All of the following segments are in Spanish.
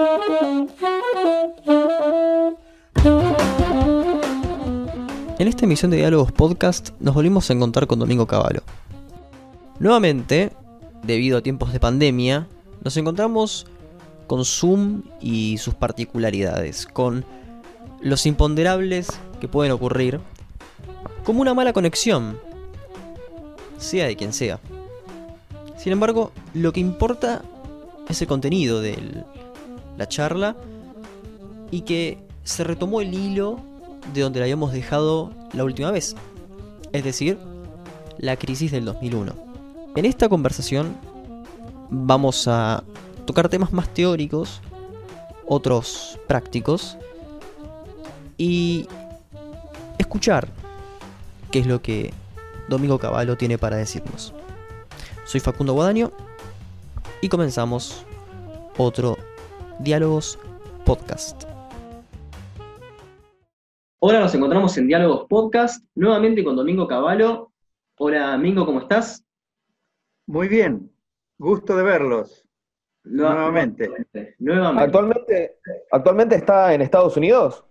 En esta emisión de Diálogos Podcast nos volvimos a encontrar con Domingo Cavallo. Nuevamente, debido a tiempos de pandemia, nos encontramos con Zoom y sus particularidades, con los imponderables que pueden ocurrir, como una mala conexión, sea de quien sea. Sin embargo, lo que importa es el contenido de la charla y que se retomó el hilo de donde la habíamos dejado la última vez, es decir, la crisis del 2001. En esta conversación vamos a tocar temas más teóricos, otros prácticos, y escuchar qué es lo que Domingo Cavallo tiene para decirnos. Soy Facundo Guadaño y comenzamos otro Diálogos Podcast. Ahora nos encontramos en Diálogos Podcast, nuevamente con Domingo Cavallo. Hola, Domingo, ¿cómo estás? Muy bien, gusto de verlos. nuevamente. nuevamente. ¿Actualmente, ¿Actualmente está en Estados Unidos?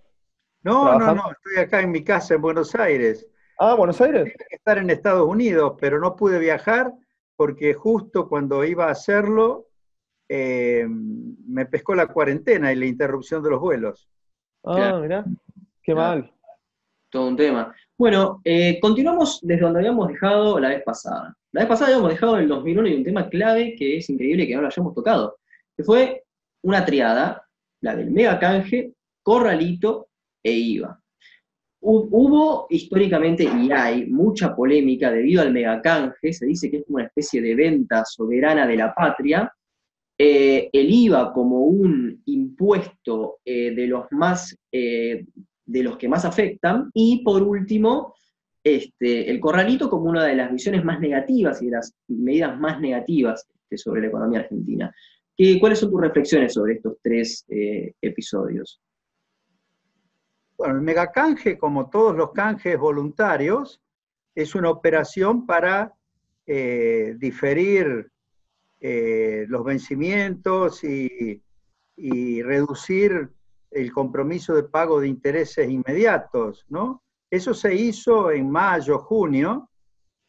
No, no, no, estoy acá en mi casa en Buenos Aires. Ah, Buenos Aires. Tenía que estar en Estados Unidos, pero no pude viajar porque justo cuando iba a hacerlo eh, me pescó la cuarentena y la interrupción de los vuelos. Ah, mirá. Qué mal. Todo un tema. Bueno, eh, continuamos desde donde habíamos dejado la vez pasada. La vez pasada habíamos dejado en el 2001 y un tema clave que es increíble que no lo hayamos tocado, que fue una triada, la del mega canje, corralito e IVA. Hubo históricamente y hay mucha polémica debido al megacanje, se dice que es como una especie de venta soberana de la patria, eh, el IVA como un impuesto eh, de los más de los que más afectan, y por último, este, el corralito como una de las visiones más negativas y de las medidas más negativas este, sobre la economía argentina. ¿Qué, ¿Cuáles son tus reflexiones sobre estos tres eh, episodios? Bueno, el megacanje, como todos los canjes voluntarios, es una operación para eh, diferir eh, los vencimientos y, reducir el compromiso de pago de intereses inmediatos, ¿no? Eso se hizo en mayo, junio,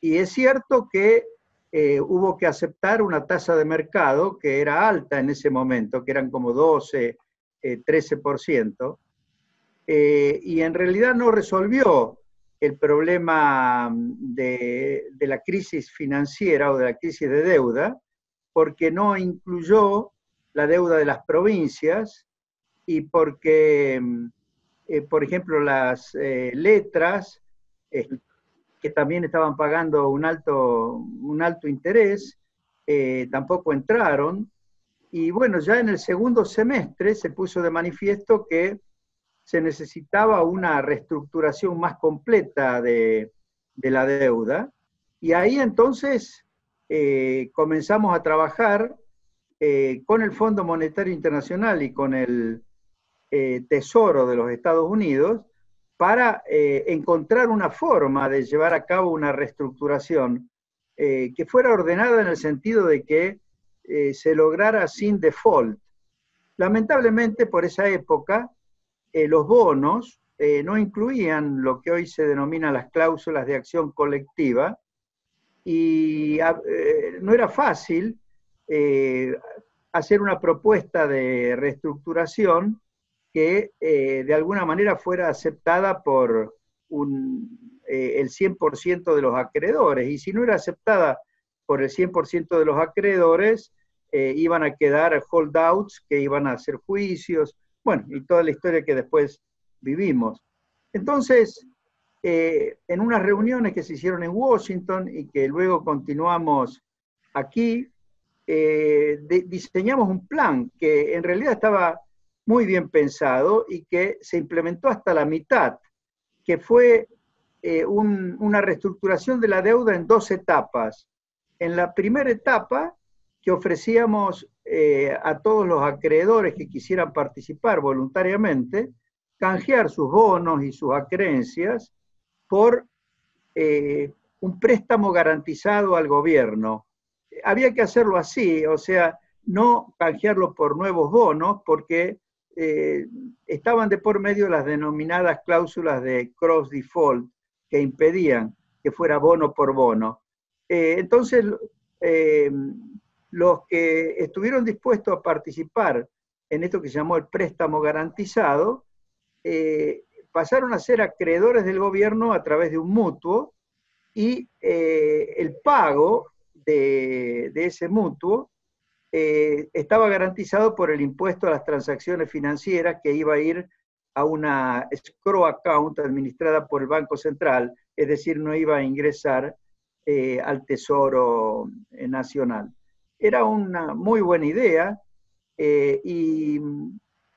y es cierto que eh, hubo que aceptar una tasa de mercado que era alta en ese momento, que eran como 12, 13%, eh, y en realidad no resolvió el problema de la crisis financiera o de la crisis de deuda, porque no incluyó la deuda de las provincias, y porque, mm, eh, por ejemplo, las eh, letras, eh, que también estaban pagando un alto, un alto interés, tampoco entraron. Y bueno, ya en el segundo semestre se puso de manifiesto que se necesitaba una reestructuración más completa de, de la deuda. Y ahí entonces comenzamos a trabajar con el Fondo Monetario Internacional y con el eh, Tesoro de los Estados Unidos para eh, encontrar una forma de llevar a cabo una reestructuración eh, que fuera ordenada en el sentido de que se lograra sin default. Lamentablemente, por esa época, los bonos no incluían lo que hoy se denomina las cláusulas de acción colectiva y no era fácil hacer una propuesta de reestructuración que eh, de alguna manera fuera aceptada por eh, el 100% de los acreedores. Y si no era aceptada por el 100% de los acreedores, eh, iban a quedar holdouts que iban a hacer juicios, bueno, y toda la historia que después vivimos. Entonces, en unas reuniones que se hicieron en Washington y que luego continuamos aquí, diseñamos un plan que en realidad estaba muy bien pensado y que se implementó hasta la mitad, que fue eh, una reestructuración de la deuda en dos etapas. En la primera etapa, que ofrecíamos eh, a todos los acreedores que quisieran participar voluntariamente, canjear sus bonos y sus acreencias por eh, un préstamo garantizado al gobierno. Había que hacerlo así, o sea, no canjearlo por nuevos bonos porque eh, estaban de por medio las denominadas cláusulas de cross default que impedían que fuera bono por bono. Eh, entonces, los que estuvieron dispuestos a participar en esto que se llamó el préstamo garantizado, pasaron a ser acreedores del gobierno a través de un mutuo y el pago de, ese mutuo eh, estaba garantizado por el impuesto a las transacciones financieras que iba a ir a una escrow account administrada por el Banco Central, es decir, no iba a ingresar eh, al Tesoro eh, Nacional. Era una muy buena idea y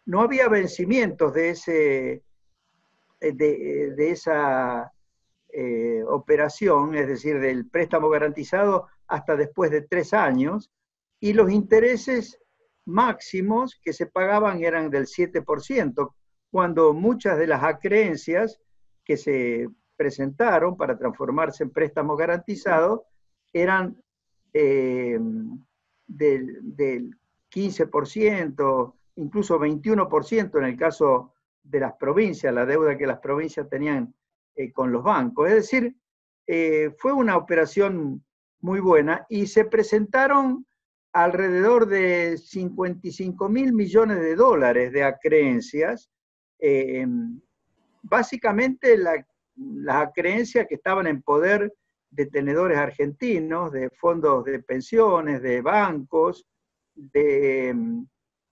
no había vencimientos de, ese, de, de esa operación, es decir, del préstamo garantizado hasta después de tres años, y los intereses máximos que se pagaban eran del 7%, cuando muchas de las acreencias que se presentaron para transformarse en préstamos garantizados eran eh, del, 15%, incluso 21% en el caso de las provincias, la deuda que las provincias tenían eh, con los bancos. Es decir, eh, fue una operación muy buena y se presentaron alrededor de 55 mil millones de dólares de acreencias, eh, básicamente las acreencias que estaban en poder de tenedores argentinos, de fondos de pensiones, de bancos, de,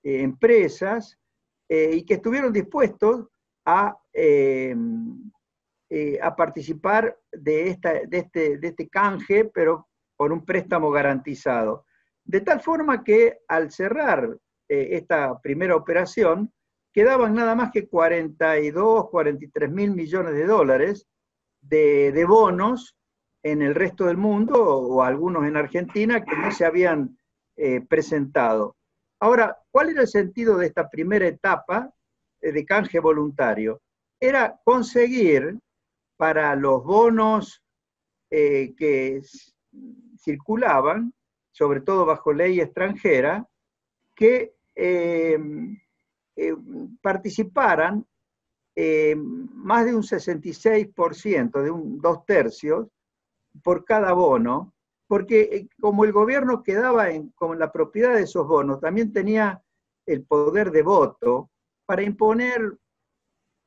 empresas, eh, y que estuvieron dispuestos a, a participar de, esta, de, este, de este canje, pero por un préstamo garantizado. De tal forma que al cerrar eh, esta primera operación, quedaban nada más que 42, 43 mil millones de dólares de, bonos en el resto del mundo o, algunos en Argentina que no se habían eh, presentado. Ahora, ¿cuál era el sentido de esta primera etapa eh, de canje voluntario? Era conseguir para los bonos que circulaban sobre todo bajo ley extranjera, que eh, eh, participaran eh, más de un 66%, de un dos tercios, por cada bono, porque como el gobierno quedaba en, con la propiedad de esos bonos, también tenía el poder de voto para imponer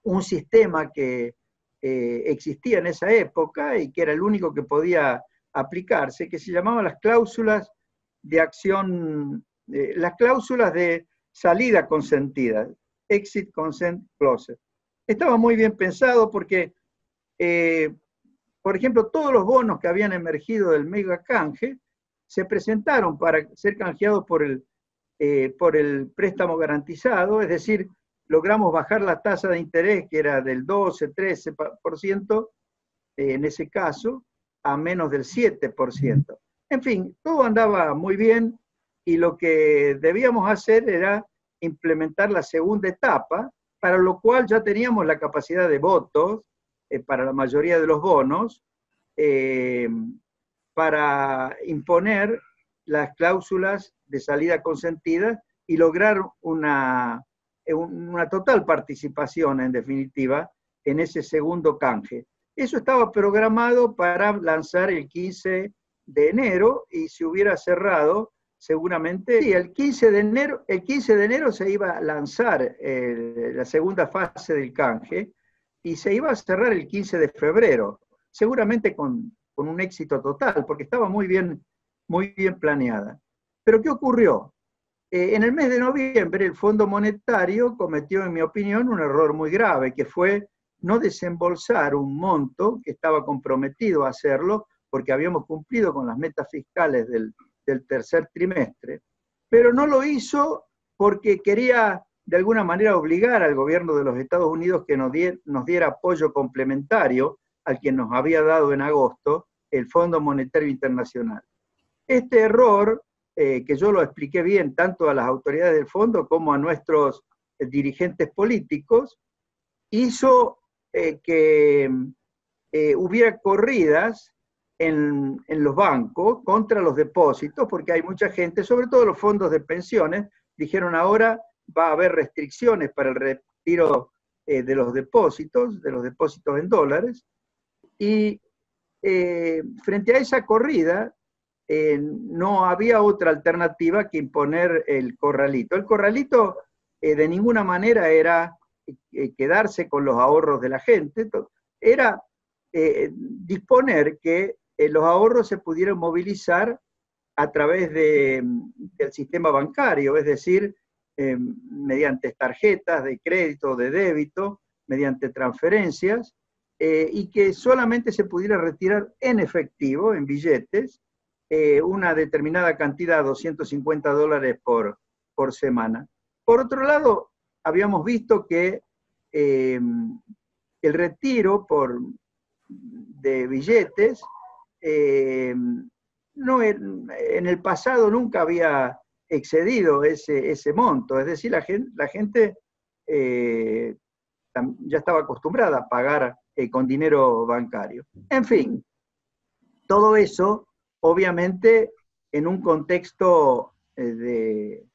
un sistema que existía en esa época y que era el único que podía aplicarse, que se llamaban las cláusulas de acción, las cláusulas de salida consentida, exit consent clause. Estaba muy bien pensado porque, eh, por ejemplo, todos los bonos que habían emergido del mega canje se presentaron para ser canjeados por el, eh, por el préstamo garantizado, es decir, logramos bajar la tasa de interés, que era del 12, 13% eh, en ese caso, a menos del 7%. En fin, todo andaba muy bien y lo que debíamos hacer era implementar la segunda etapa, para lo cual ya teníamos la capacidad de votos eh, para la mayoría de los bonos, eh, para imponer las cláusulas de salida consentida y lograr una, una total participación, en definitiva, en ese segundo canje. Eso estaba programado para lanzar el 15 de enero y se hubiera cerrado seguramente, sí, el 15 de enero, el 15 de enero se iba a lanzar eh, la segunda fase del canje y se iba a cerrar el 15 de febrero, seguramente con, un éxito total, porque estaba muy bien, muy bien planeada. Pero ¿qué ocurrió? Eh, en el mes de noviembre el Fondo Monetario cometió, en mi opinión, un error muy grave, que fue no desembolsar un monto que estaba comprometido a hacerlo porque habíamos cumplido con las metas fiscales del, tercer trimestre, pero no lo hizo porque quería de alguna manera obligar al gobierno de los Estados Unidos que nos, diera, apoyo complementario al que nos había dado en agosto el Fondo Monetario Internacional. Este error, eh, que yo lo expliqué bien tanto a las autoridades del fondo como a nuestros eh, dirigentes políticos, hizo eh, que hubiera corridas en, los bancos contra los depósitos, porque hay mucha gente, sobre todo los fondos de pensiones, dijeron ahora va a haber restricciones para el retiro eh, de los depósitos, de los depósitos en dólares, y eh, frente a esa corrida eh, no había otra alternativa que imponer el corralito. El corralito de ninguna manera era quedarse con los ahorros de la gente, era disponer que los ahorros se pudieran movilizar a través del sistema bancario, es decir, eh, mediante tarjetas de crédito, de débito, mediante transferencias, eh, y que solamente se pudiera retirar en efectivo, en billetes, eh, una determinada cantidad, 250 dólares por, por semana. Por otro lado, habíamos visto que el retiro por, de billetes no, en el pasado nunca había excedido ese, ese monto. Es decir, la gente, la gente eh, ya estaba acostumbrada a pagar eh, con dinero bancario. En fin, todo eso, obviamente, en un contexto eh, de,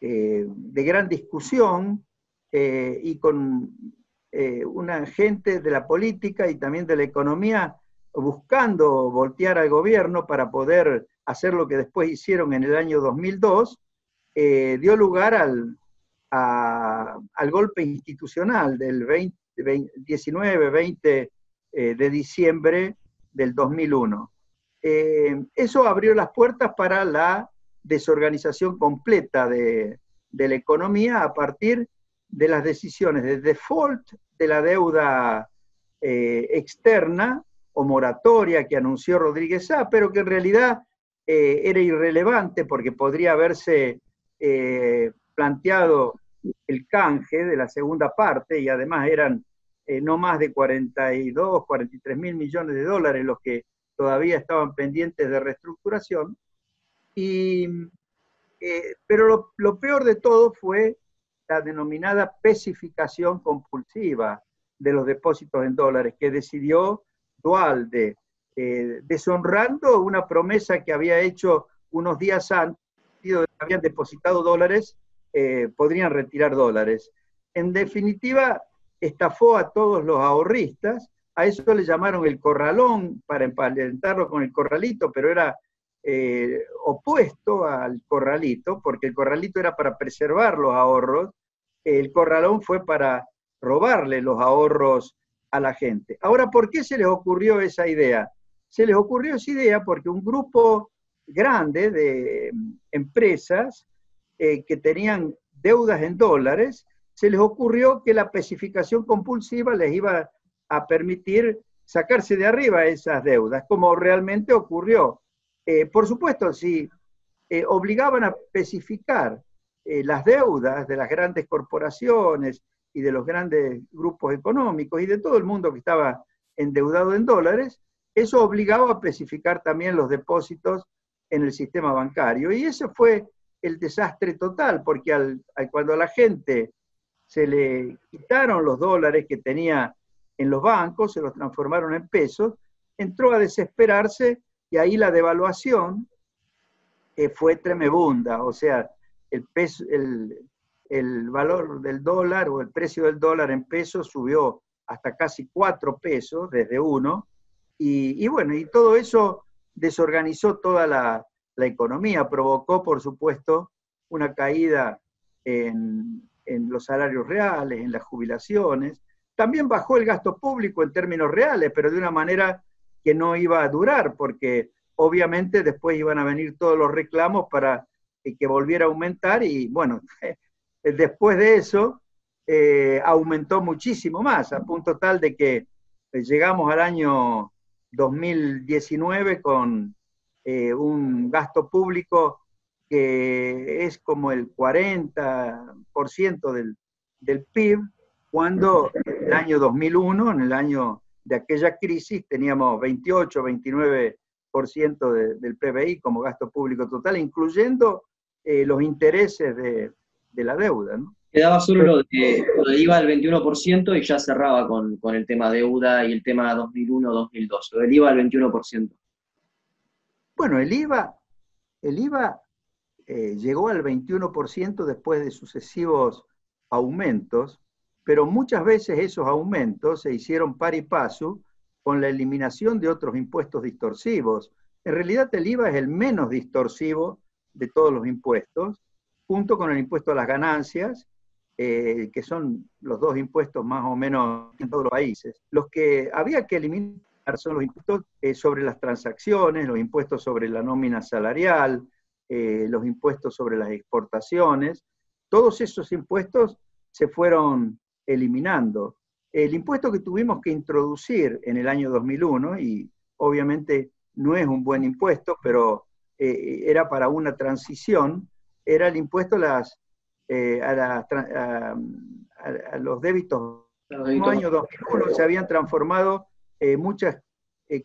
de, gran discusión y con una gente de la política y también de la economía buscando voltear al gobierno para poder hacer lo que después hicieron en el año 2002, eh, dio lugar al, al, golpe institucional del 19-20 eh, de diciembre del 2001. Eh, eso abrió las puertas para la desorganización completa de, de, la economía a partir de las decisiones de default de la deuda externa o moratoria que anunció Rodríguez A, pero que en realidad eh, era irrelevante porque podría haberse eh, planteado el canje de la segunda parte y además eran eh, no más de 42, 43 mil millones de dólares los que todavía estaban pendientes de reestructuración. Y, pero lo, lo, peor de todo fue la denominada especificación compulsiva de los depósitos en dólares, que decidió Dualde eh, deshonrando una promesa que había hecho unos días antes, habían depositado dólares, eh, podrían retirar dólares. En definitiva, estafó a todos los ahorristas, a eso le llamaron el corralón para emparentarlo con el corralito, pero era eh, opuesto al corralito, porque el corralito era para preservar los ahorros, el corralón fue para robarle los ahorros a la gente. Ahora, ¿por qué se les ocurrió esa idea? Se les ocurrió esa idea porque un grupo grande de empresas eh, que tenían deudas en dólares, se les ocurrió que la especificación compulsiva les iba a permitir sacarse de arriba esas deudas, como realmente ocurrió. Eh, por supuesto, si eh, obligaban a especificar las deudas de las grandes corporaciones y de los grandes grupos económicos y de todo el mundo que estaba endeudado en dólares, eso obligaba a especificar también los depósitos en el sistema bancario. Y ese fue el desastre total, porque cuando a la gente se le quitaron los dólares que tenía en los bancos, se los transformaron en pesos, entró a desesperarse y ahí la devaluación eh, fue tremebunda, o sea, el, peso, el, el valor del dólar o el precio del dólar en pesos subió hasta casi cuatro pesos desde uno, y, bueno, y todo eso desorganizó toda la, economía, provocó, por supuesto, una caída en, los salarios reales, en las jubilaciones. También bajó el gasto público en términos reales, pero de una manera que no iba a durar, porque obviamente después iban a venir todos los reclamos para que volviera a aumentar y bueno, después de eso eh, aumentó muchísimo más, a punto tal de que llegamos al año 2019 con eh, un gasto público que es como el 40% del, del PIB, cuando en el año 2001, en el año de aquella crisis, teníamos 28, 29% del PBI como gasto público total, incluyendo eh, los intereses de, de la deuda. ¿no? Quedaba solo lo de, lo de IVA al 21% y ya cerraba con, el tema deuda y el tema 2001-2002, lo del IVA al 21%. Bueno, el IVA, el IVA eh, llegó al 21% después de sucesivos aumentos, pero muchas veces esos aumentos se hicieron par y paso con la eliminación de otros impuestos distorsivos. En realidad el IVA es el menos distorsivo de todos los impuestos, junto con el impuesto a las ganancias, eh, que son los dos impuestos más o menos en todos los países. Los que había que eliminar son los impuestos eh, sobre las transacciones, los impuestos sobre la nómina salarial, eh, los impuestos sobre las exportaciones. Todos esos impuestos se fueron eliminando. El impuesto que tuvimos que introducir en el año 2001, y obviamente no es un buen impuesto, pero era para una transición, era el impuesto a, las, eh, a, los débitos. En el año 2001 se habían transformado eh, muchas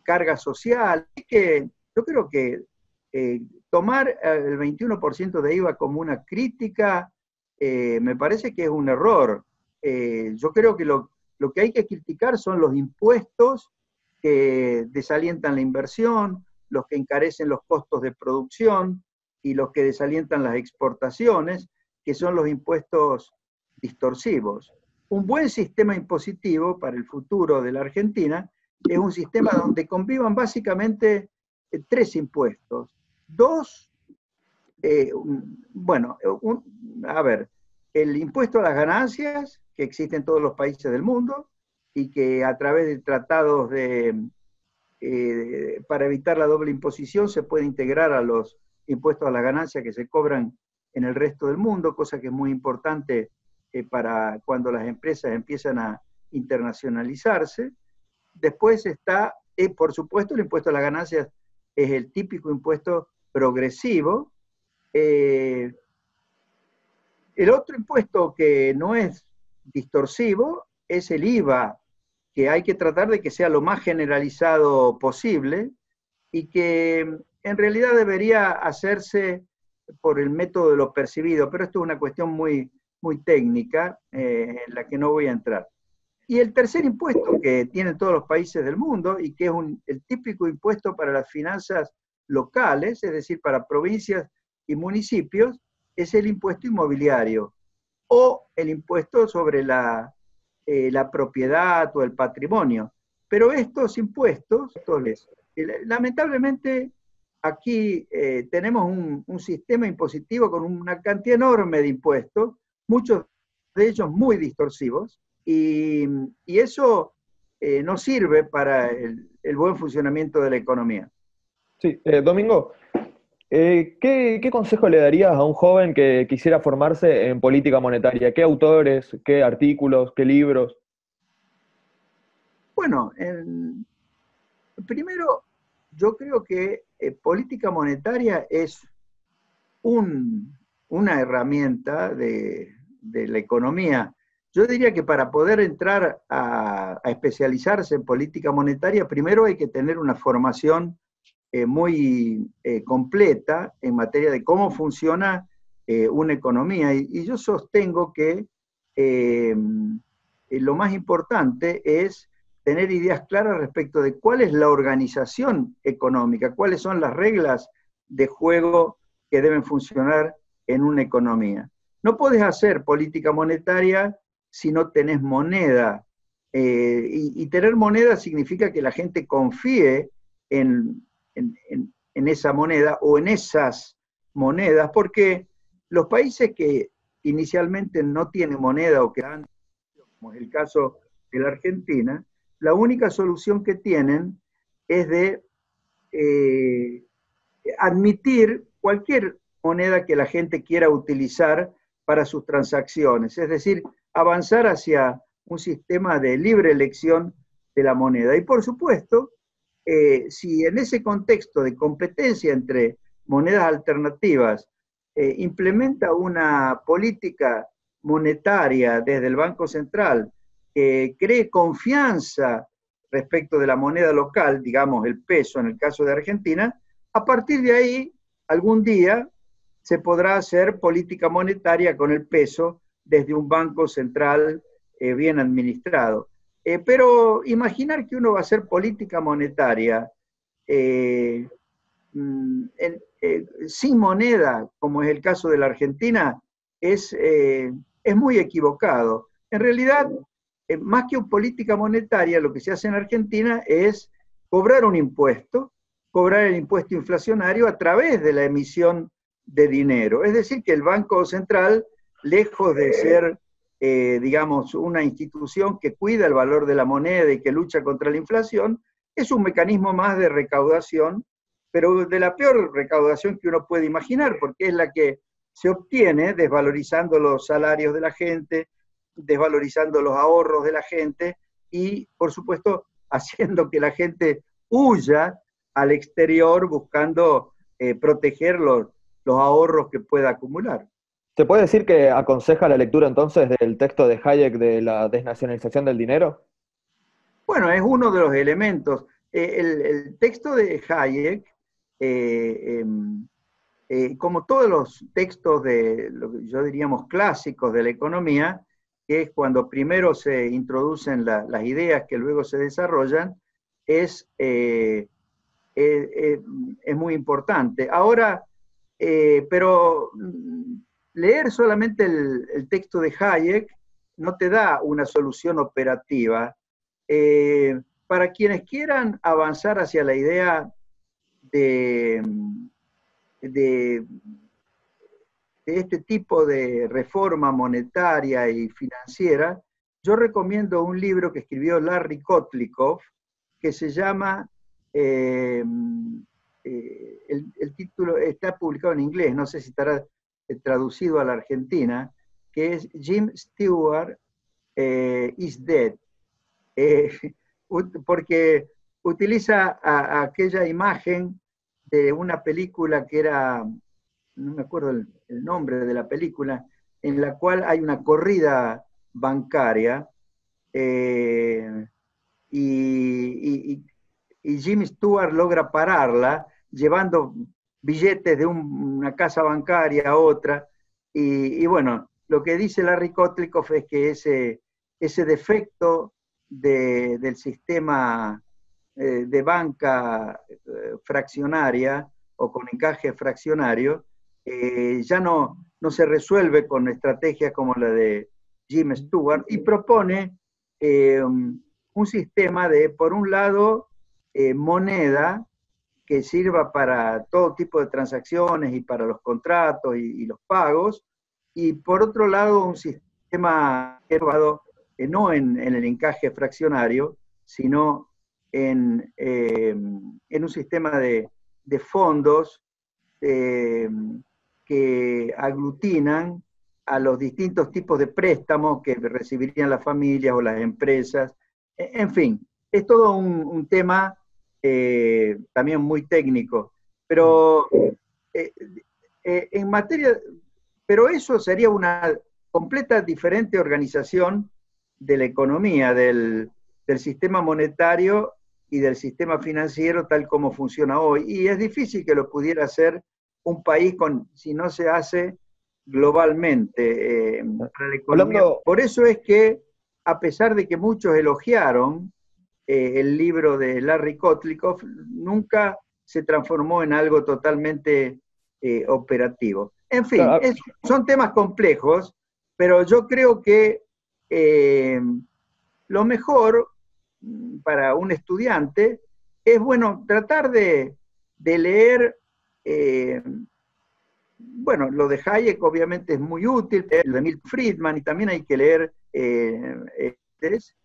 cargas sociales. que yo creo que tomar el 21% de IVA como una crítica me parece que es un error. yo creo que lo, lo que hay que criticar son los impuestos que desalientan la inversión, los que encarecen los costos de producción y los que desalientan las exportaciones, que son los impuestos distorsivos. Un buen sistema impositivo para el futuro de la Argentina es un sistema donde convivan básicamente eh, tres impuestos. Dos, eh, bueno, a ver, el impuesto a las ganancias, que existe en todos los países del mundo y que a través de tratados eh, para evitar la doble imposición se puede integrar a los impuestos a la ganancia que se cobran en el resto del mundo, cosa que es muy importante eh, para cuando las empresas empiezan a internacionalizarse. Después está, eh, por supuesto, el impuesto a las ganancias es el típico impuesto progresivo. el otro impuesto que no es distorsivo es el IVA, que hay que tratar de que sea lo más generalizado posible y que en realidad debería hacerse por el método de lo percibido, pero esto es una cuestión muy, muy técnica eh, en la que no voy a entrar. Y el tercer impuesto que tienen todos los países del mundo y que es el típico impuesto para las finanzas locales, es decir, para provincias y municipios, es el impuesto inmobiliario o el impuesto sobre la, eh, la propiedad o el patrimonio. Pero estos impuestos, eh, lamentablemente aquí eh, tenemos un, sistema impositivo con una cantidad enorme de impuestos, muchos de ellos muy distorsivos, y, eso no sirve para el, el, buen funcionamiento de la economía. Sí, Domingo, eh, ¿qué, consejo le darías a un joven que quisiera formarse en política monetaria? ¿Qué autores, qué artículos, qué libros? Bueno, primero, yo creo que eh, política monetaria es una herramienta de, la economía. Yo diría que para poder entrar a especializarse en política monetaria, primero hay que tener una formación eh, muy eh, completa en materia de cómo funciona una economía. Y, yo sostengo que lo más importante es tener ideas claras respecto de cuál es la organización económica, cuáles son las reglas de juego que deben funcionar en una economía. No puedes hacer política monetaria si no tenés moneda. y, tener moneda significa que la gente confíe en, en, esa moneda o en esas monedas, porque los países que inicialmente no tienen moneda o que han, como es el caso de la Argentina, la única solución que tienen es de eh, admitir cualquier moneda que la gente quiera utilizar para sus transacciones, es decir, avanzar hacia un sistema de libre elección de la moneda. Y por supuesto, eh, si en ese contexto de competencia entre monedas alternativas eh, implementa una política monetaria desde el Banco Central que cree confianza respecto de la moneda local, digamos el peso en el caso de Argentina, a partir de ahí, algún día se podrá hacer política monetaria con el peso desde un banco central eh, bien administrado. Eh, pero imaginar que uno va a hacer política monetaria, eh, mm, sin moneda, como es el caso de la Argentina, es, es muy equivocado. En realidad, más que política monetaria, lo que se hace en Argentina es cobrar un impuesto, cobrar el impuesto inflacionario a través de la emisión de dinero. Es decir, que el Banco Central, lejos de ser, eh, digamos, una institución que cuida el valor de la moneda y que lucha contra la inflación, es un mecanismo más de recaudación, pero de la peor recaudación que uno puede imaginar, porque es la que se obtiene desvalorizando los salarios de la gente, desvalorizando los ahorros de la gente y, por supuesto, haciendo que la gente huya al exterior buscando eh, proteger los, ahorros que pueda acumular. ¿Se puede decir que aconseja la lectura entonces del texto de Hayek de la desnacionalización del dinero? Bueno, es uno de los elementos. Eh, el, texto de Hayek, eh, em, como todos los textos de, lo que yo diríamos clásicos de la economía, que es cuando primero se introducen las ideas que luego se desarrollan, es, eh, eh, eh, es muy importante. Ahora, pero leer solamente el, texto de Hayek no te da una solución operativa. para quienes quieran avanzar hacia la idea de, de este tipo de reforma monetaria y financiera, yo recomiendo un libro que escribió Larry Kotlikov, que se llama, eh, eh, el, título está publicado en inglés, no sé si estará eh, traducido a la Argentina, que es Jim Stewart is Dead, porque utiliza aquella imagen de una película que era no me acuerdo el, nombre de la película, en la cual hay una corrida bancaria eh, y, Jimmy Stewart logra pararla llevando billetes de una casa bancaria a otra. Y, bueno, lo que dice Larry Kotlikov es que ese, ese defecto del sistema eh, de banca eh, fraccionaria o con encaje fraccionario eh, ya no, no se resuelve con estrategias como la de Jim Stewart y propone eh, un sistema de, por un lado, eh, moneda que sirva para todo tipo de transacciones y para los contratos y, los pagos, y por otro lado, un sistema elevado no en, el encaje fraccionario, sino en, en un sistema de, de fondos que aglutinan a los distintos tipos de préstamos que recibirían las familias o las empresas. E, en fin, es todo un, tema eh, también muy técnico, pero eh, eh, en materia, pero eso sería una completa diferente organización de la economía, del, del sistema monetario y del sistema financiero tal como funciona hoy. Y es difícil que lo pudiera hacer un país con, si no se hace globalmente eh, para la economía. Por eso es que, a pesar de que muchos elogiaron eh, el libro de Larry Kotlikov, nunca se transformó en algo totalmente eh, operativo. En fin, son temas complejos, pero yo creo que lo mejor mm, para un estudiante es, bueno, tratar de, de leer eh, bueno, lo de Hayek obviamente es muy útil, el de Milton Friedman, y también hay que leer eh,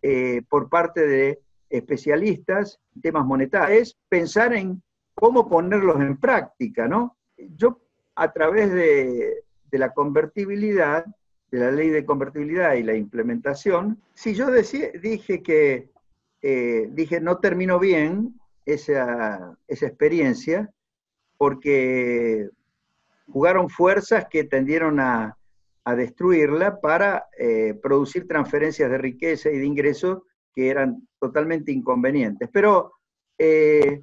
eh, por parte de especialistas en temas monetarios, pensar en cómo ponerlos en práctica, ¿no? Yo, a través de, la convertibilidad, de la ley de convertibilidad y la implementación, si yo dije que, dije, no terminó bien esa, esa experiencia, porque jugaron fuerzas que tendieron a, destruirla para eh, producir transferencias de riqueza y de ingresos que eran totalmente inconvenientes. Pero eh,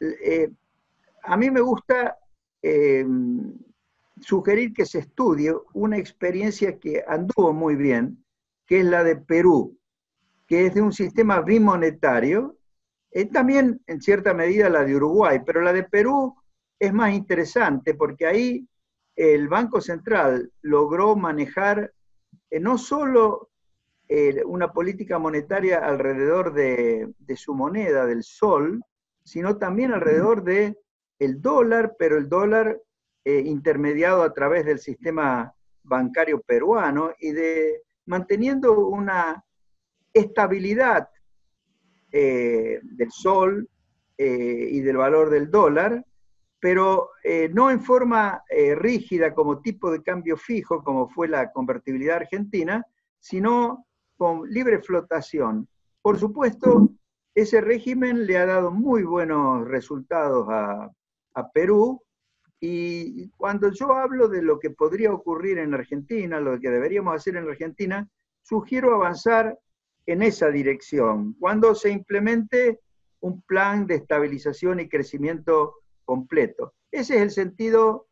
eh, a mí me gusta sugerir que se estudie una experiencia que anduvo muy bien, que es la de Perú, que es de un sistema bimonetario, también en cierta medida la de Uruguay, pero la de Perú es más interesante porque ahí el Banco Central logró manejar eh, no solo eh, una política monetaria alrededor de, su moneda, del sol, sino también alrededor del el dólar, pero el dólar eh, intermediado a través del sistema bancario peruano y de manteniendo una estabilidad del sol y del valor del dólar, pero eh, no en forma eh, rígida como tipo de cambio fijo, como fue la convertibilidad argentina, sino con libre flotación. Por supuesto, ese régimen le ha dado muy buenos resultados a, a Perú, y cuando yo hablo de lo que podría ocurrir en Argentina, lo que deberíamos hacer en Argentina, sugiero avanzar en esa dirección, cuando se implemente un plan de estabilización y crecimiento completo. Ese es el sentido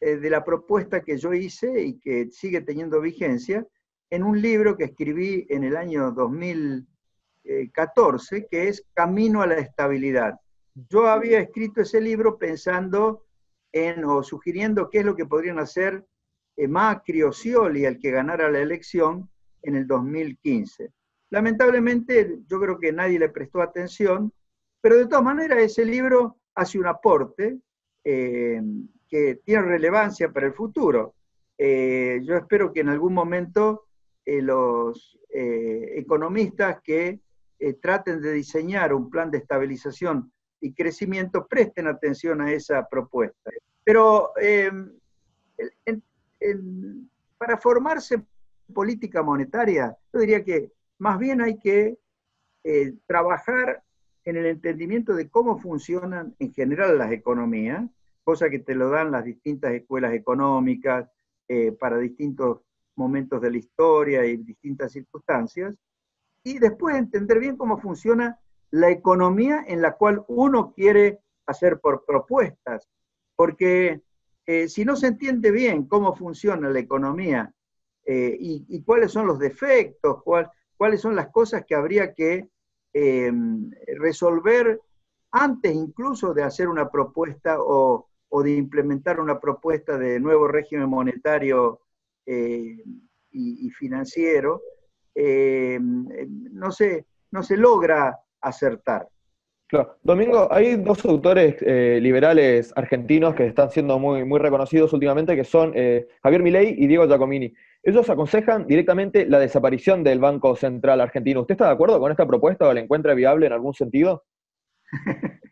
eh, de la propuesta que yo hice y que sigue teniendo vigencia en un libro que escribí en el año 2014, que es Camino a la Estabilidad. Yo había escrito ese libro pensando en o sugiriendo qué es lo que podrían hacer eh, Macri o Scioli, el que ganara la elección en el 2015. Lamentablemente, yo creo que nadie le prestó atención, pero de todas maneras ese libro hace un aporte eh, que tiene relevancia para el futuro. Eh, yo espero que en algún momento eh, los economistas que traten de diseñar un plan de estabilización y crecimiento presten atención a esa propuesta. Pero para formarse política monetaria, yo diría que más bien hay que trabajar en el entendimiento de cómo funcionan en general las economías, cosa que te lo dan las distintas escuelas económicas eh, para distintos momentos de la historia y distintas circunstancias, y después entender bien cómo funciona la economía en la cual uno quiere hacer por propuestas, porque eh, si no se entiende bien cómo funciona la economía eh, y, cuáles son los defectos, cuáles son las cosas que habría que Em, resolver antes incluso de hacer una propuesta o, de implementar una propuesta de nuevo régimen monetario eh, y, financiero, em, no, se, no se logra acertar. Claro. Domingo, hay dos autores eh, liberales argentinos que están siendo muy, muy reconocidos últimamente, que son eh, Javier Milei y Diego Giacomini. Ellos aconsejan directamente la desaparición del Banco Central argentino. ¿Usted está de acuerdo con esta propuesta o la encuentra viable en algún sentido?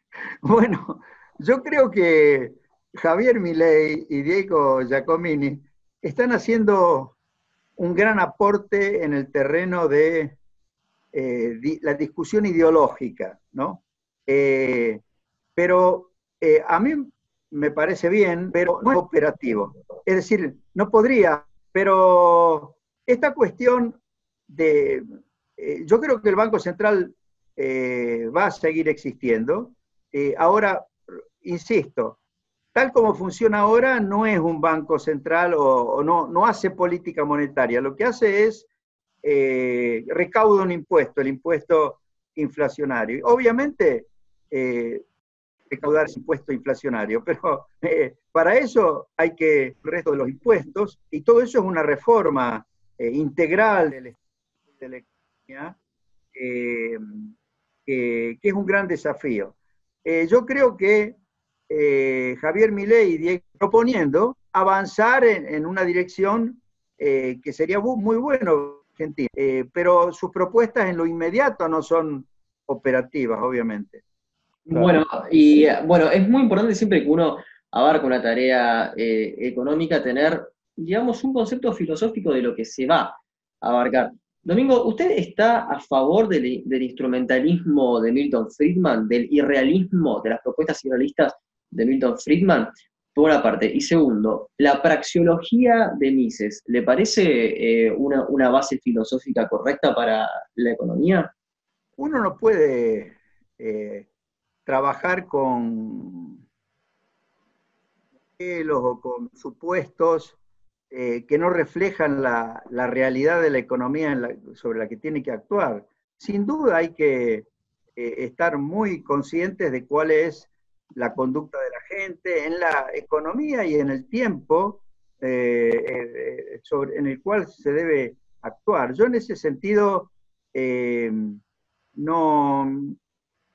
bueno, yo creo que Javier Milei y Diego Giacomini están haciendo un gran aporte en el terreno de eh, la discusión ideológica, ¿no? Eh, pero eh, a mí me parece bien, pero no operativo. Es decir, no podría pero esta cuestión de, eh, yo creo que el Banco Central eh, va a seguir existiendo. Eh, ahora, insisto, tal como funciona ahora, no es un banco central o, no, no, hace política monetaria. Lo que hace es recauda un impuesto, el impuesto inflacionario. Obviamente, recaudar ese impuesto inflacionario, pero eh, para eso hay que el resto de los impuestos, y todo eso es una reforma eh, integral de la economía, eh, que es un gran desafío. yo creo que Javier Milei y proponiendo avanzar en, una dirección que sería muy bueno, Argentina, pero sus propuestas en lo inmediato no son operativas, obviamente. Bueno, y bueno, es muy importante siempre que uno abarca una tarea eh, económica tener, digamos, un concepto filosófico de lo que se va a abarcar. Domingo, ¿usted está a favor del, instrumentalismo de Milton Friedman, del irrealismo, de las propuestas irrealistas de Milton Friedman? Por una parte. Y segundo, ¿la praxiología de Mises le parece eh, una, base filosófica correcta para la economía? Uno no puede eh, trabajar con modelos o con supuestos eh, que no reflejan la, realidad de la economía sobre la que tiene que actuar. Sin duda hay que eh, estar muy conscientes de cuál es la conducta de la gente en la economía y en el tiempo eh, sobre, en el cual se debe actuar. Yo en ese sentido no,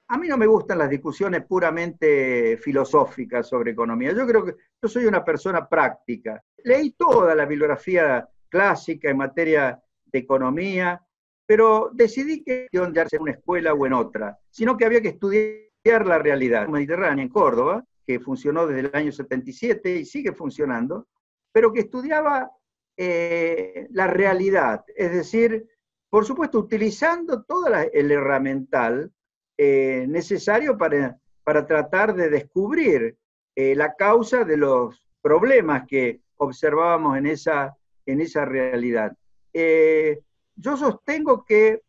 a mí no me gustan las discusiones puramente filosóficas sobre economía. Yo creo que yo soy una persona práctica. Leí toda la bibliografía clásica en materia de economía, pero decidí que no en una escuela o en otra, sino que había que estudiar la realidad mediterránea en Córdoba, que funcionó desde el año 77 y sigue funcionando, pero que estudiaba eh, la realidad, es decir, por supuesto, utilizando todo el herramental eh, necesario para, para, tratar de descubrir eh, la causa de los problemas que observábamos en esa, en esa realidad. Eh, yo sostengo que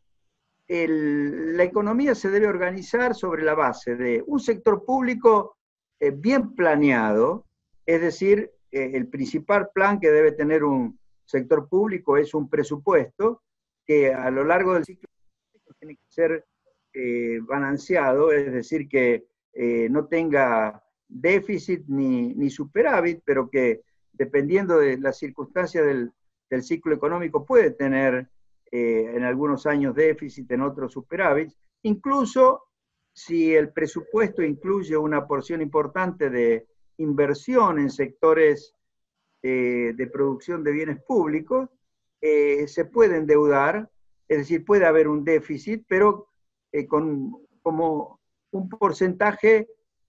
la economía se debe organizar sobre la base de un sector público bien planeado, es decir, el principal plan que debe tener un sector público es un presupuesto que a lo largo del ciclo tiene que ser eh, balanceado, es decir, que eh, no tenga déficit ni, superávit, pero que dependiendo de las circunstancias del, ciclo económico puede tener eh, en algunos años déficit, en otros superávit, incluso si el presupuesto incluye una porción importante de inversión en sectores de producción de bienes públicos, se puede endeudar, es decir, puede haber un déficit, pero eh, con como un porcentaje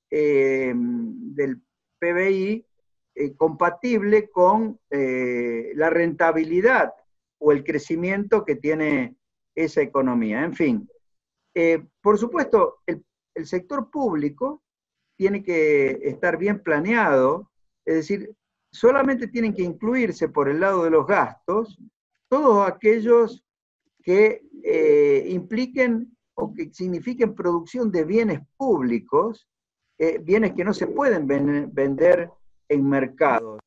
eh, del PBI eh, compatible con la rentabilidad o el crecimiento que tiene esa economía. En fin, por supuesto, el, el sector público tiene que estar bien planeado, es decir, solamente tienen que incluirse por el lado de los gastos todos aquellos que impliquen o que signifiquen producción de bienes públicos, eh, bienes que no se pueden vender en mercados.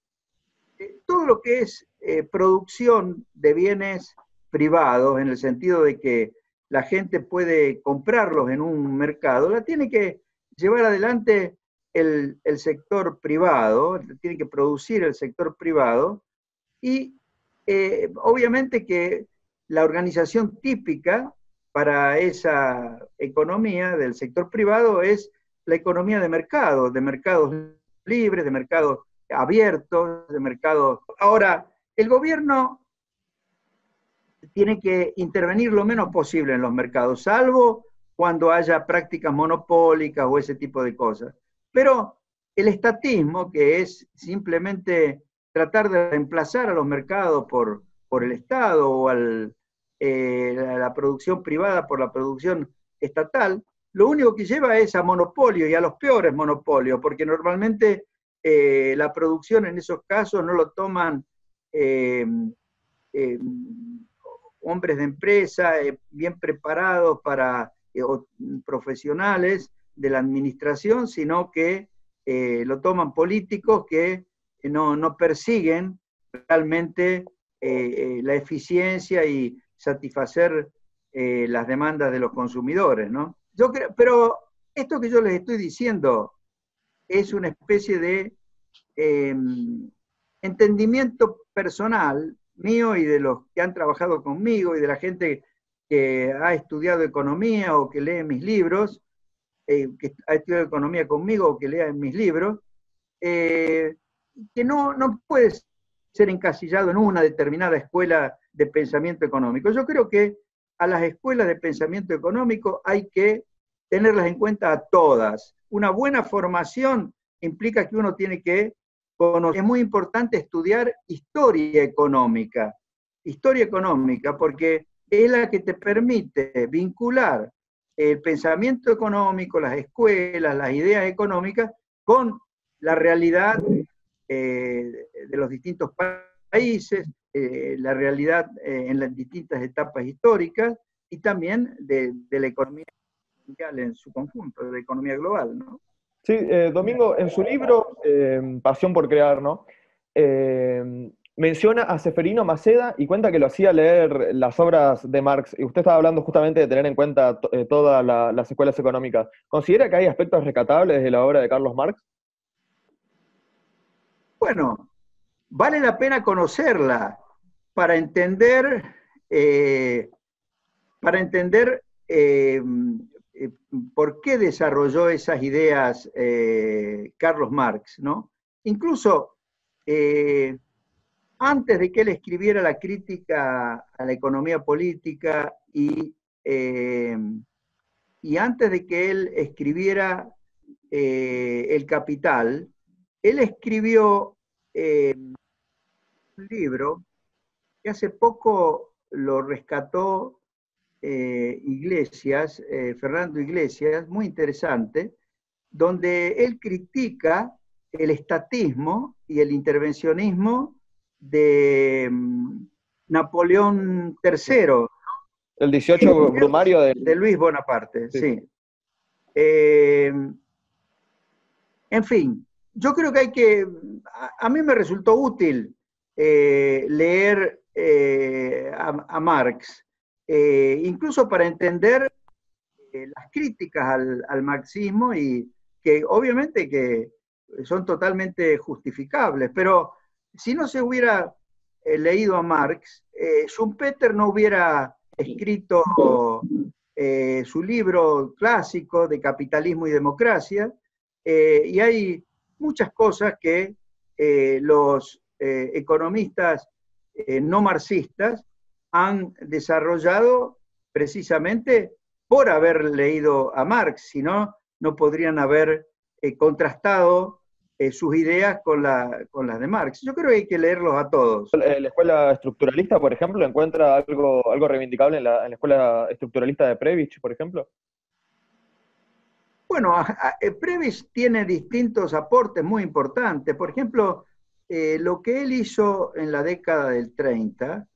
Eh, todo lo que es eh, producción de bienes privados, en el sentido de que la gente puede comprarlos en un mercado, la tiene que llevar adelante el, el sector privado, tiene que producir el sector privado, y obviamente que la organización típica para esa economía del sector privado es la economía de mercado, de mercados libres, de mercados abiertos, de mercados... Ahora, el gobierno tiene que intervenir lo menos posible en los mercados, salvo cuando haya prácticas monopólicas o ese tipo de cosas. Pero el estatismo, que es simplemente tratar de reemplazar a los mercados por, por el Estado o al, eh, la, producción privada por la producción estatal, lo único que lleva es a monopolio y a los peores monopolios, porque normalmente eh, la producción en esos casos no lo toman eh, hombres de empresa bien preparados para profesionales de la administración, sino que lo toman políticos que no, no persiguen realmente la eficiencia y satisfacer eh, las demandas de los consumidores, ¿no? Yo creo, pero esto que yo les estoy diciendo es una especie de em, entendimiento personal mío y de los que han trabajado conmigo y de la gente que ha estudiado economía o que lee mis libros, eh, que ha estudiado economía conmigo o que lea mis libros, eh, que no, no puede ser encasillado en una determinada escuela de pensamiento económico. Yo creo que a las escuelas de pensamiento económico hay que tenerlas en cuenta a todas. Una buena formación implica que uno tiene que conocer. Es muy importante estudiar historia económica. Historia económica, porque es la que te permite vincular el pensamiento económico, las escuelas, las ideas económicas con la realidad eh, de los distintos países, eh, la realidad eh, en las distintas etapas históricas y también de, la economía mundial en su conjunto, de la economía global, ¿no? Sí, Domingo, en su libro Pasión por Crear, ¿no? menciona a Seferino Maceda y cuenta que lo hacía leer las obras de Marx. Y usted estaba hablando justamente de tener en cuenta todas las escuelas económicas. ¿Considera que hay aspectos rescatables de la obra de Carlos Marx? Bueno, vale la pena conocerla para entender, eh, para entender eh, eh, por qué desarrolló esas ideas Carlos Marx, ¿no? Incluso antes de que él escribiera la crítica a la economía política y, y antes de que él escribiera El Capital, él escribió un libro que hace poco lo rescató eh, Iglesias, eh, Fernando Iglesias, muy interesante, donde él critica el estatismo y el intervencionismo de mm, Napoleón III. El 18 brumario de... Luis Bonaparte, sí. Eh, en fin, yo creo que hay que, a, mí me resultó útil leer eh, a, Marx, eh, incluso para entender eh, las críticas al, marxismo y que obviamente que son totalmente justificables, pero si no se hubiera leído a Marx, Schumpeter no hubiera escrito su libro clásico de capitalismo y democracia, y hay muchas cosas que los economistas eh, no marxistas han desarrollado precisamente por haber leído a Marx, si no, no podrían haber eh, contrastado eh, sus ideas con, con las de Marx. Yo creo que hay que leerlos a todos. La escuela estructuralista, por ejemplo, encuentra algo, algo reivindicable en la, escuela estructuralista de Previch, por ejemplo. Bueno, Previch tiene distintos aportes muy importantes. Por ejemplo, eh, lo que él hizo en la década del 30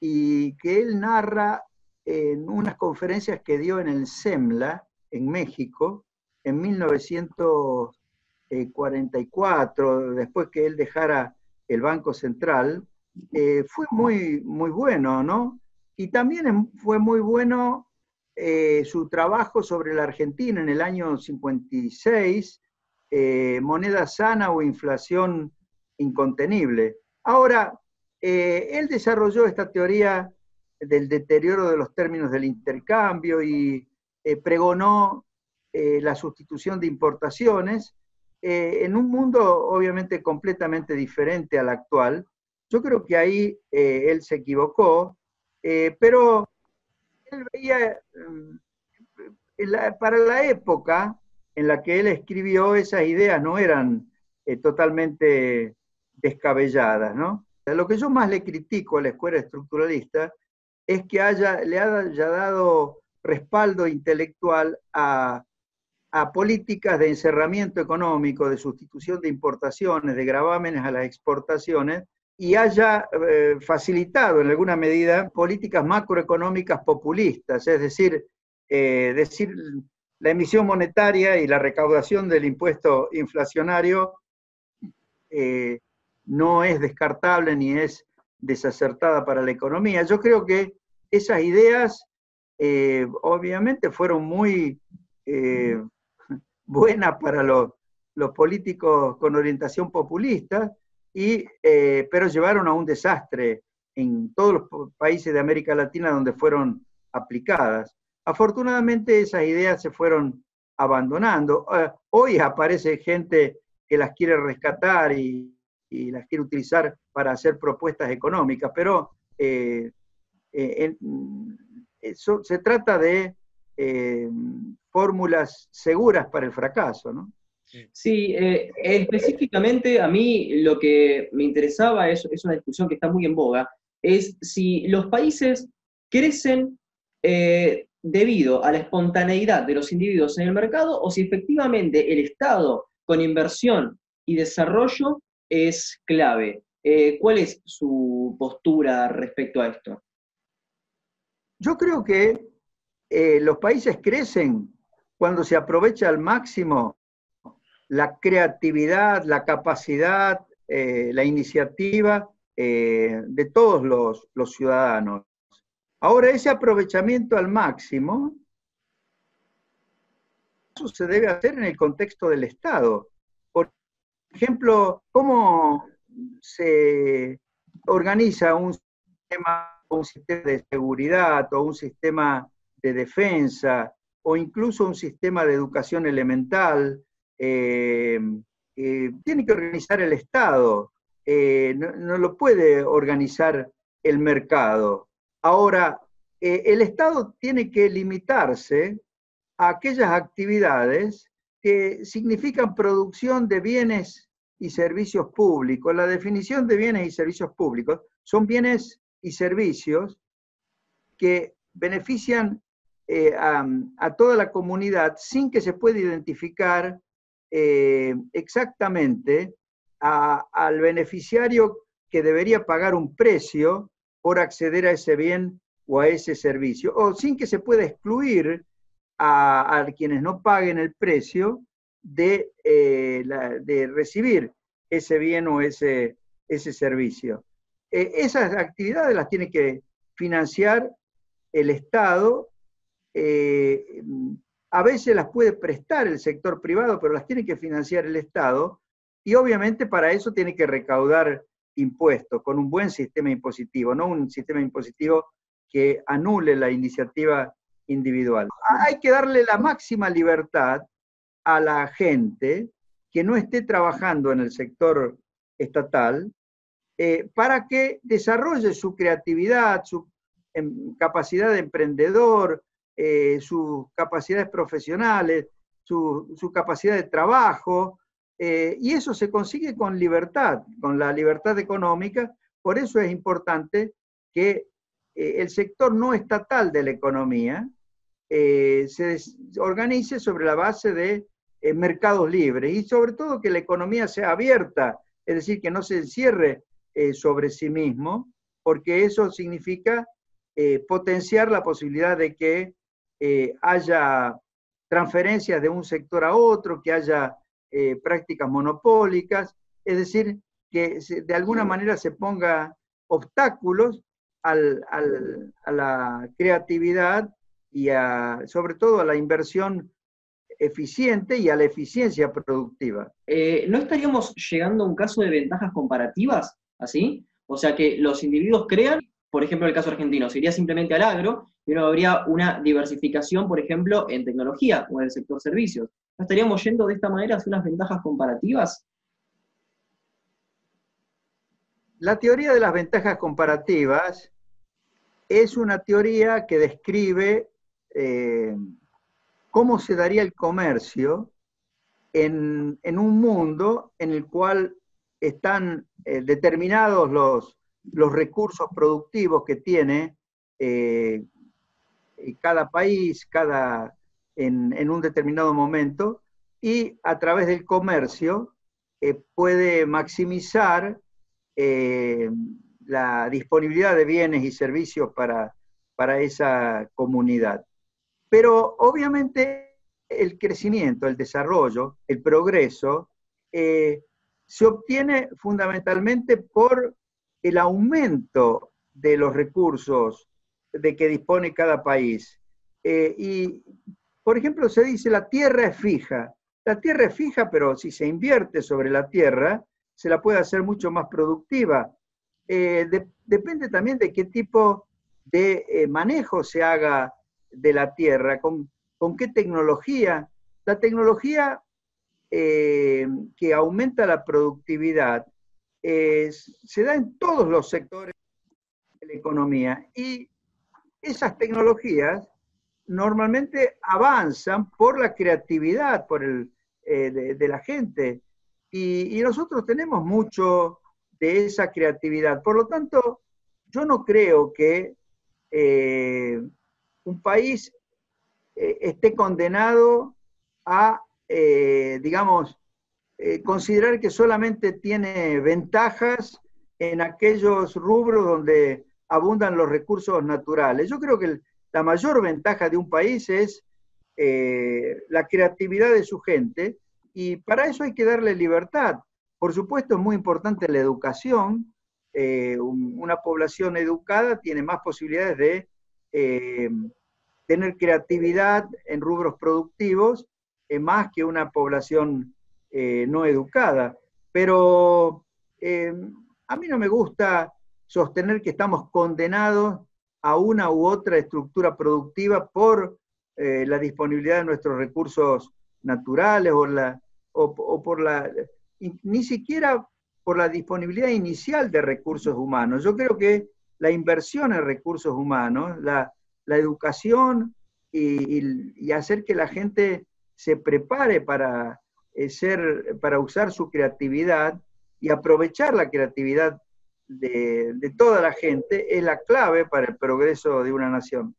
y que él narra en unas conferencias que dio en el SEMLA, en México, en 1944, después que él dejara el Banco Central, eh, fue muy, muy bueno, ¿no? Y también fue muy bueno eh, su trabajo sobre la Argentina en el año 56, moneda sana o inflación incontenible. Ahora, eh, él desarrolló esta teoría del deterioro de los términos del intercambio y eh, pregonó eh, la sustitución de importaciones en un mundo obviamente completamente diferente al actual. Yo creo que ahí él se equivocó, pero él veía, mm, para la época en la que él escribió, esas ideas no eran totalmente descabelladas, ¿no? Lo que yo más le critico a la escuela estructuralista es que haya, le haya dado respaldo intelectual a, políticas de encerramiento económico, de sustitución de importaciones, de gravámenes a las exportaciones, y haya eh, facilitado en alguna medida políticas macroeconómicas populistas, es decir, eh, decir la emisión monetaria y la recaudación del impuesto inflacionario eh, no es descartable ni es desacertada para la economía. Yo creo que esas ideas obviamente fueron muy buenas para los, políticos con orientación populista, eh, pero llevaron a un desastre en todos los países de América Latina donde fueron aplicadas. Afortunadamente esas ideas se fueron abandonando. hoy aparece gente que las quiere rescatar y, las quiere utilizar para hacer propuestas económicas, pero eh, eh, eso, se trata de eh, fórmulas seguras para el fracaso, ¿no? Sí, específicamente a mí lo que me interesaba es, es, una discusión que está muy en boga, es si los países crecen debido a la espontaneidad de los individuos en el mercado o si efectivamente el Estado con inversión y desarrollo es clave. Eh, ¿Cuál es su postura respecto a esto? Yo creo que eh, los países crecen cuando se aprovecha al máximo la creatividad, la capacidad, eh, la iniciativa de todos los, ciudadanos. Ahora, ese aprovechamiento al máximo eso se debe hacer en el contexto del Estado ejemplo, cómo se organiza un sistema, un sistema de seguridad o un sistema de defensa o incluso un sistema de educación elemental. Eh, eh, tiene que organizar el Estado, eh, no, lo puede organizar el mercado. Ahora, el Estado tiene que limitarse a aquellas actividades que significan producción de bienes y servicios públicos. La definición de bienes y servicios públicos son bienes y servicios que benefician a, toda la comunidad sin que se pueda identificar eh, exactamente al beneficiario que debería pagar un precio por acceder a ese bien o a ese servicio, o sin que se pueda excluir a, quienes no paguen el precio de, eh, de, recibir ese bien o ese, ese servicio. esas actividades las tiene que financiar el Estado eh, a veces las puede prestar el sector privado, pero las tiene que financiar el Estado, y obviamente para eso tiene que recaudar impuestos con un buen sistema impositivo, no un sistema impositivo que anule la iniciativa individual. Hay que darle la máxima libertad a la gente que no esté trabajando en el sector estatal eh, para que desarrolle su creatividad, su em, capacidad de emprendedor, eh, sus capacidades profesionales, su, capacidad de trabajo, eh, y eso se consigue con libertad, con la libertad económica. Por eso es importante que eh, el sector no estatal de la economía se organice sobre la base de mercados libres y sobre todo que la economía sea abierta, es decir, que no se encierre sobre sí mismo, porque eso significa potenciar la posibilidad de que eh, haya transferencias de un sector a otro, que haya eh, prácticas monopólicas, es decir, que de alguna manera se ponga obstáculos a la creatividad y sobre todo a la inversión eficiente y a la eficiencia productiva. Eh, ¿No estaríamos llegando a un caso de ventajas comparativas así? O sea, que los individuos crean por ejemplo, el caso argentino, se iría simplemente al agro y no habría una diversificación, por ejemplo, en tecnología o en el sector servicios. ¿No estaríamos yendo de esta manera hacia unas ventajas comparativas? La teoría de las ventajas comparativas es una teoría que describe eh, cómo se daría el comercio en, un mundo en el cual están eh, determinados los, los recursos productivos que tiene eh, cada país, cada, en, un determinado momento, y a través del comercio eh, puede maximizar eh, la disponibilidad de bienes y servicios para, para esa comunidad. Pero obviamente el crecimiento, el desarrollo, el progreso, se obtiene fundamentalmente por el aumento de los recursos de que dispone cada país. Eh, y, por ejemplo, se dice la tierra es fija. La tierra es fija, pero si se invierte sobre la tierra, se la puede hacer mucho más productiva. Eh, depende también de qué tipo de eh, manejo se haga de la tierra, con, con qué tecnología. La tecnología que aumenta la productividad se da en todos los sectores de la economía y esas tecnologías normalmente avanzan por la creatividad por el, eh, de, la gente y, nosotros tenemos mucho de esa creatividad. Por lo tanto, yo no creo que eh, un país eh, esté condenado a, digamos, eh, considerar que solamente tiene ventajas en aquellos rubros donde abundan los recursos naturales. Yo creo que la mayor ventaja de un país es eh, la creatividad de su gente y para eso hay que darle libertad. Por supuesto, es muy importante la educación. Eh, una población educada tiene más posibilidades de tener creatividad en rubros productivos, más que una población eh, no educada. pero eh, a mí no me gusta sostener que estamos condenados a una u otra estructura productiva por eh, la disponibilidad de nuestros recursos naturales o, la, o, por la, ni siquiera por la disponibilidad inicial de recursos humanos. Yo creo que la inversión en recursos humanos, la, educación y, hacer que la gente se prepare para, ser, para usar su creatividad y aprovechar la creatividad de, toda la gente es la clave para el progreso de una nación.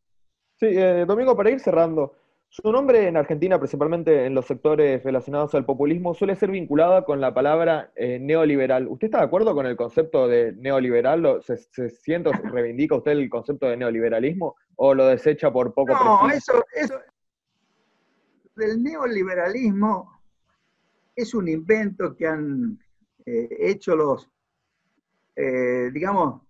Sí, eh, Domingo, para ir cerrando, su nombre en Argentina, principalmente en los sectores relacionados al populismo, suele ser vinculada con la palabra eh, neoliberal. ¿Usted está de acuerdo con el concepto de neoliberal? ¿Se, se siente o reivindica usted el concepto de neoliberalismo o lo desecha por poco? No, eso, eso, el neoliberalismo es un invento que han eh, hecho los, eh, digamos,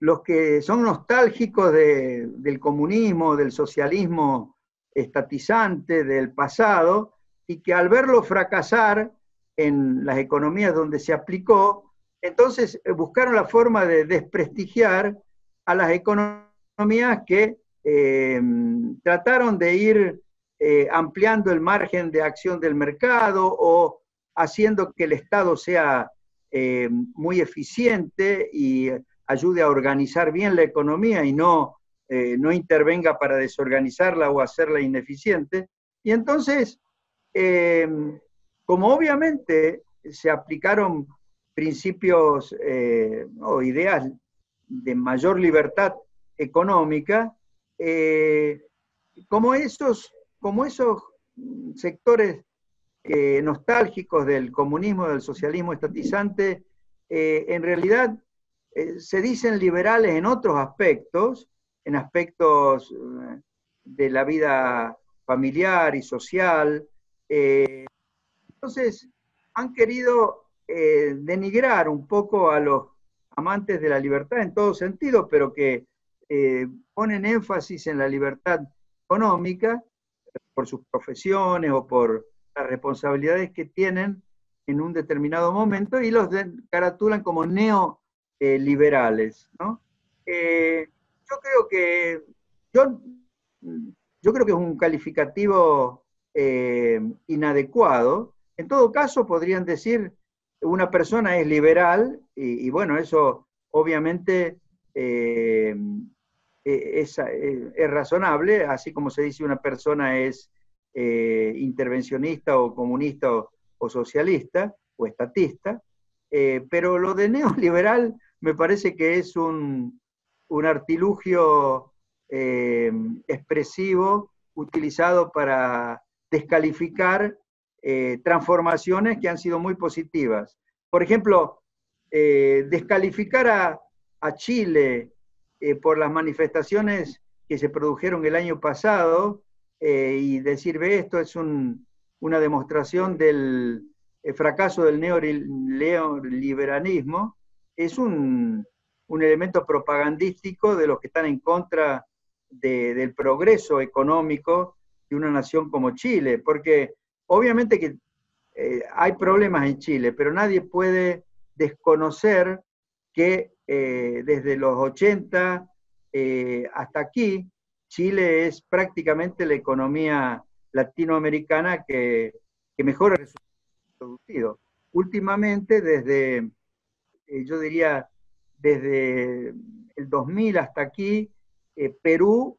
los que son nostálgicos del comunismo, del socialismo estatizante del pasado y que al verlo fracasar en las economías donde se aplicó, entonces eh, buscaron la forma de desprestigiar a las economías que trataron de ir eh, ampliando el margen de acción del mercado o haciendo que el Estado sea muy eficiente y ayude a organizar bien la economía y no eh, no intervenga para desorganizarla o hacerla ineficiente. Y entonces, eh, como obviamente se aplicaron principios eh, o ideas de mayor libertad económica, como, esos, como esos sectores nostálgicos del comunismo, del socialismo estatizante, en realidad se dicen liberales en otros aspectos, en aspectos eh, de la vida familiar y social. Eh, entonces, han querido eh, denigrar un poco a los amantes de la libertad en todo sentido, pero que ponen énfasis en la libertad económica por sus profesiones o por las responsabilidades que tienen en un determinado momento y los caratulan como neoliberales. ¿no? yo creo que yo, yo creo que es un calificativo eh, inadecuado. En todo caso, podrían decir una persona es liberal y, bueno, eso obviamente eh, e, es, razonable, así como se dice una persona es eh, intervencionista o comunista o, socialista o estatista, pero lo de neoliberal me parece que es un, un artilugio eh, expresivo utilizado para descalificar eh, transformaciones que han sido muy positivas. Por ejemplo, eh, descalificar a, Chile por las manifestaciones que se produjeron el año pasado y decir, ve, esto es una demostración del fracaso del neoliberalismo, es un, un elemento propagandístico de los que están en contra del progreso económico de una nación como Chile, porque obviamente que eh, hay problemas en Chile, pero nadie puede desconocer que eh, desde los 80 eh, hasta aquí, Chile es prácticamente la economía latinoamericana que, que mejor ha producido. Últimamente, desde, yo diría, desde el 2000 hasta aquí, eh, Perú